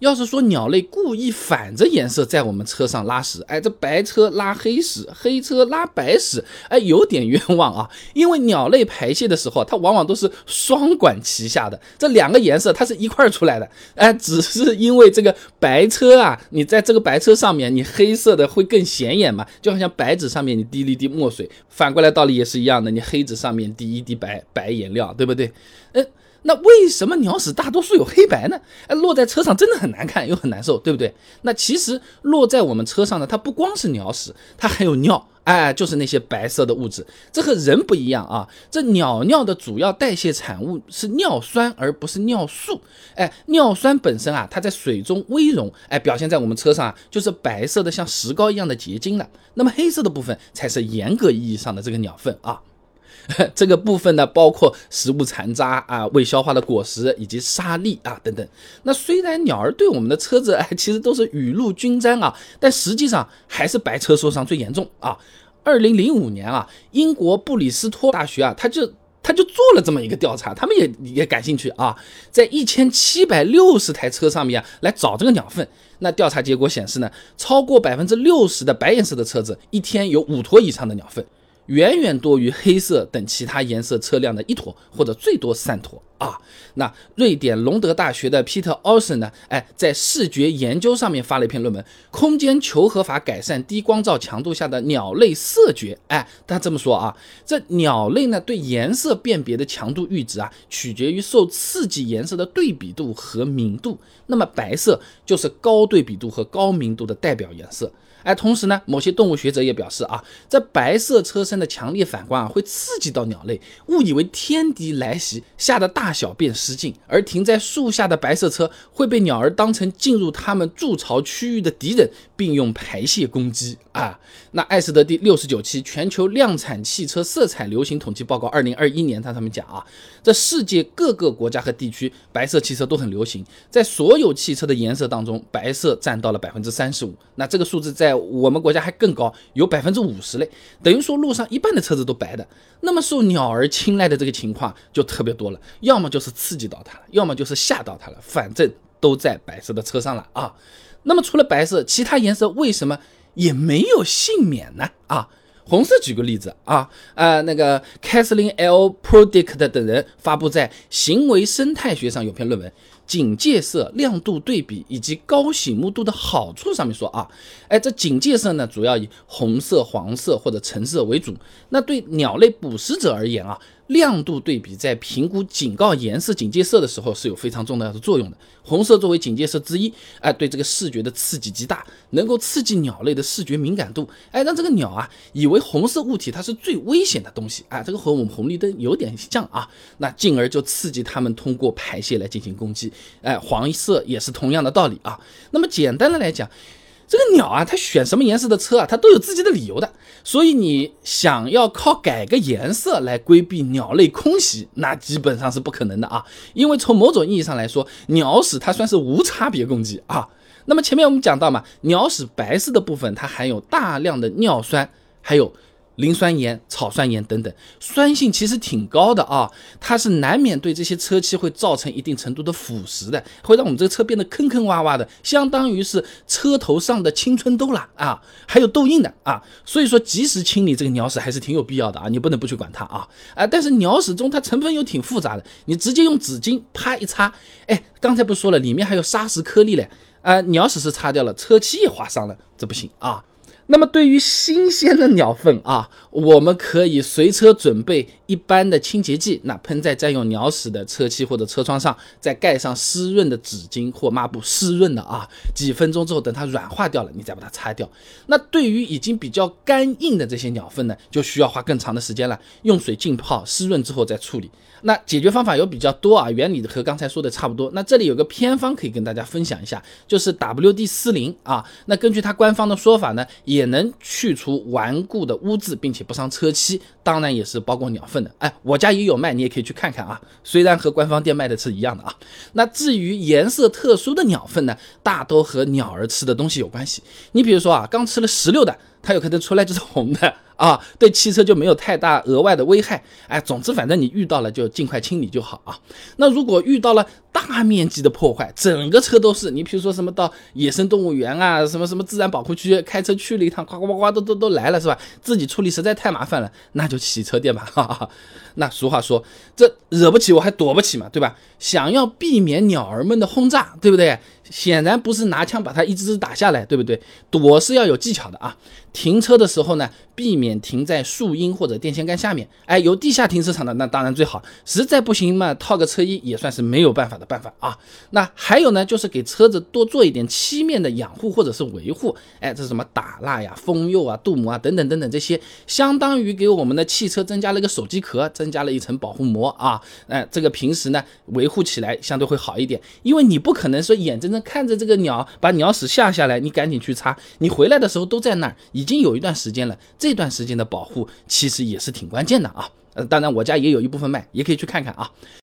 要是说鸟类故意反着颜色在我们车上拉屎，哎，这白车拉黑屎，黑车拉白屎，哎，有点冤枉啊。因为鸟类排泄的时候，它往往都是双管齐下的，这两个颜色它是一块儿出来的，哎，只是因为这个白车啊，你在这个白车上面，你黑色的会更显眼嘛，就好像白纸上面你滴了一滴墨水，反过来道理也是一样的，你黑纸上面滴一滴白白颜料，对不对？嗯。那为什么鸟屎大多数有黑白呢？哎，落在车上真的很难看，又很难受，对不对？那其实落在我们车上呢，它不光是鸟屎，它还有尿，哎，就是那些白色的物质。这和人不一样啊，这鸟尿的主要代谢产物是尿酸，而不是尿素。哎，尿酸本身啊，它在水中微溶，哎，表现在我们车上啊，就是白色的，像石膏一样的结晶了。那么黑色的部分才是严格意义上的这个鸟粪啊。这个部分呢，包括食物残渣啊、未消化的果实以及沙粒啊等等。那虽然鸟儿对我们的车子 哎，其实都是雨露均沾啊，但实际上还是白车受伤最严重啊。二零零五年啊，英国布里斯托大学啊，他就他就做了这么一个调查，他们也也感兴趣啊，在一千七百六十台车上面啊来找这个鸟粪。那调查结果显示呢，超过百分之六十的白颜色的车子一天有五坨以上的鸟粪。远远多于黑色等其他颜色车辆的一坨或者最多三坨啊！那瑞典隆德大学的 Peter Olsen 呢？哎，在视觉研究上面发了一篇论文，《空间求和法改善低光照强度下的鸟类色觉》。哎，他这么说啊，这鸟类呢对颜色辨别的强度阈值啊，取决于受刺激颜色的对比度和明度。那么白色就是高对比度和高明度的代表颜色。哎，同时呢，某些动物学者也表示啊，这白色车身的强烈反光啊，会刺激到鸟类，误以为天敌来袭，吓得大小便失禁；而停在树下的白色车会被鸟儿当成进入它们筑巢区域的敌人，并用排泄攻击啊。那艾斯德第六十九期全球量产汽车色彩流行统计报告二零二一年，他上面讲啊，这世界各个国家和地区白色汽车都很流行，在所有汽车的颜色当中，白色占到了百分之三十五。那这个数字在在我们国家还更高，有百分之五十嘞，等于说路上一半的车子都白的，那么受鸟儿青睐的这个情况就特别多了，要么就是刺激到它了，要么就是吓到它了，反正都在白色的车上了啊。那么除了白色，其他颜色为什么也没有幸免呢？啊，红色举个例子啊，呃，那个 Kathleen L. Prodict 等人发布在《行为生态学》上有篇论文。警戒色、亮度对比以及高醒目度的好处上面说啊，哎，这警戒色呢，主要以红色、黄色或者橙色为主。那对鸟类捕食者而言啊。亮度对比在评估警告颜色警戒色的时候是有非常重要的作用的。红色作为警戒色之一，哎，对这个视觉的刺激极大，能够刺激鸟类的视觉敏感度，哎，让这个鸟啊以为红色物体它是最危险的东西啊，这个和我们红绿灯有点像啊，那进而就刺激它们通过排泄来进行攻击。哎，黄色也是同样的道理啊。那么简单的来讲。这个鸟啊，它选什么颜色的车啊，它都有自己的理由的。所以你想要靠改个颜色来规避鸟类空袭，那基本上是不可能的啊。因为从某种意义上来说，鸟屎它算是无差别攻击啊。那么前面我们讲到嘛，鸟屎白色的部分它含有大量的尿酸，还有。磷酸盐、草酸盐等等，酸性其实挺高的啊，它是难免对这些车漆会造成一定程度的腐蚀的，会让我们这个车变得坑坑洼洼的，相当于是车头上的青春痘啦啊，还有痘印的啊，所以说及时清理这个鸟屎还是挺有必要的啊，你不能不去管它啊啊，但是鸟屎中它成分又挺复杂的，你直接用纸巾啪一擦，哎，刚才不说了，里面还有砂石颗粒嘞，啊，鸟屎是擦掉了，车漆也划伤了，这不行啊。那么对于新鲜的鸟粪啊，我们可以随车准备一般的清洁剂，那喷在沾有鸟屎的车漆或者车窗上，再盖上湿润的纸巾或抹布，湿润的啊，几分钟之后等它软化掉了，你再把它擦掉。那对于已经比较干硬的这些鸟粪呢，就需要花更长的时间了，用水浸泡湿润之后再处理。那解决方法有比较多啊，原理和刚才说的差不多。那这里有个偏方可以跟大家分享一下，就是 WD 四零啊。那根据它官方的说法呢，也也能去除顽固的污渍，并且不伤车漆，当然也是包括鸟粪的。哎，我家也有卖，你也可以去看看啊。虽然和官方店卖的是一样的啊。那至于颜色特殊的鸟粪呢，大都和鸟儿吃的东西有关系。你比如说啊，刚吃了石榴的，它有可能出来就是红的。啊，对汽车就没有太大额外的危害。哎，总之反正你遇到了就尽快清理就好啊。那如果遇到了大面积的破坏，整个车都是，你比如说什么到野生动物园啊，什么什么自然保护区开车去了一趟，呱呱呱呱都都都来了是吧？自己处理实在太麻烦了，那就洗车店吧。哈哈。那俗话说，这惹不起我还躲不起嘛，对吧？想要避免鸟儿们的轰炸，对不对？显然不是拿枪把它一只只打下来，对不对？躲是要有技巧的啊。停车的时候呢，避免停在树荫或者电线杆下面。哎，有地下停车场的那当然最好，实在不行嘛，套个车衣也算是没有办法的办法啊。那还有呢，就是给车子多做一点漆面的养护或者是维护。哎，这是什么打蜡呀、封釉啊、镀膜啊等等等等这些，相当于给我们的汽车增加了一个手机壳，增加了一层保护膜啊。哎，这个平时呢维护起来相对会好一点，因为你不可能说眼睁睁看着这个鸟把鸟屎下下来，你赶紧去擦，你回来的时候都在那儿。已经有一段时间了，这这段时间的保护其实也是挺关键的啊。呃，当然我家也有一部分卖，也可以去看看啊。